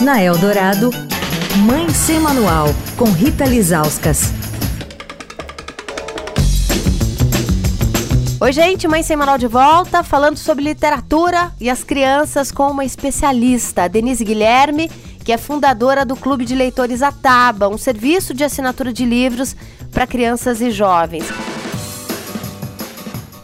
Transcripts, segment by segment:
Na Eldorado, Mãe Sem Manual, com Rita Lizauskas. Oi, gente, Mãe Sem Manual de volta, falando sobre literatura e as crianças com uma especialista, Denise Guilherme, que é fundadora do Clube de Leitores Ataba, um serviço de assinatura de livros para crianças e jovens.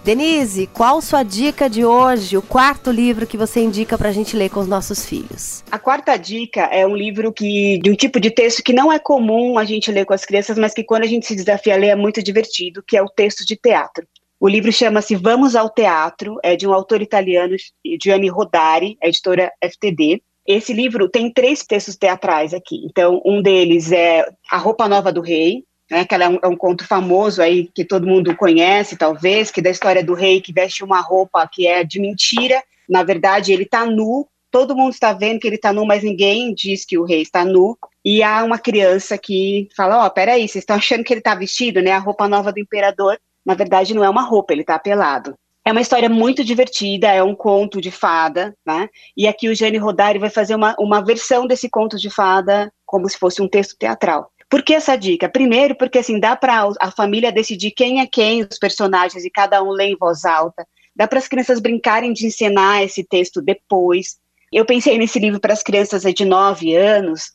Denise, qual sua dica de hoje, o quarto livro que você indica para a gente ler com os nossos filhos? A quarta dica é um livro que de um tipo de texto que não é comum a gente ler com as crianças, mas que quando a gente se desafia a ler é muito divertido, que é o texto de teatro. O livro chama-se Vamos ao Teatro, é de um autor italiano, Gianni Rodari, editora FTD. Esse livro tem três textos teatrais aqui. Então, um deles é A Roupa Nova do Rei, né, que é um, é um, conto famoso aí que todo mundo conhece, talvez, que é da história do rei que veste uma roupa que é de mentira. Na verdade, ele está nu. Todo mundo está vendo que ele está nu, mas ninguém diz que o rei está nu. E há uma criança que fala: Ó, oh, peraí, vocês estão achando que ele está vestido, né? A roupa nova do imperador. Na verdade, não é uma roupa, ele está pelado. É uma história muito divertida, é um conto de fada, né? E aqui o Jane Rodari vai fazer uma, uma versão desse conto de fada como se fosse um texto teatral. Por que essa dica? Primeiro, porque assim dá para a família decidir quem é quem os personagens e cada um lê em voz alta. Dá para as crianças brincarem de encenar esse texto depois. Eu pensei nesse livro para as crianças de 9 anos,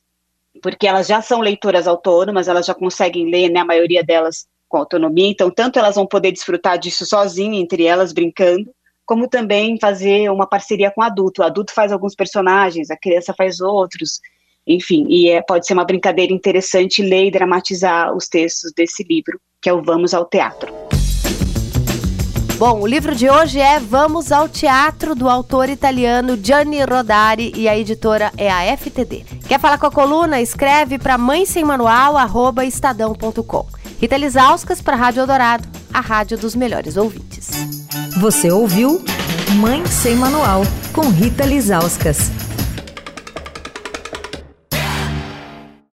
porque elas já são leitoras autônomas, elas já conseguem ler, né, a maioria delas com autonomia, então tanto elas vão poder desfrutar disso sozinhas, entre elas, brincando, como também fazer uma parceria com o adulto. O adulto faz alguns personagens, a criança faz outros, enfim, e é, pode ser uma brincadeira interessante ler e dramatizar os textos desse livro, que é o Vamos ao Teatro. Bom, o livro de hoje é Vamos ao Teatro, do autor italiano Gianni Rodari e a editora é a FTD. Quer falar com a coluna? Escreve para mãe sem manual, arroba estadão.com. Rita Lisauskas para a Rádio Eldorado, a rádio dos melhores ouvintes. Você ouviu Mãe Sem Manual, com Rita Lisauskas.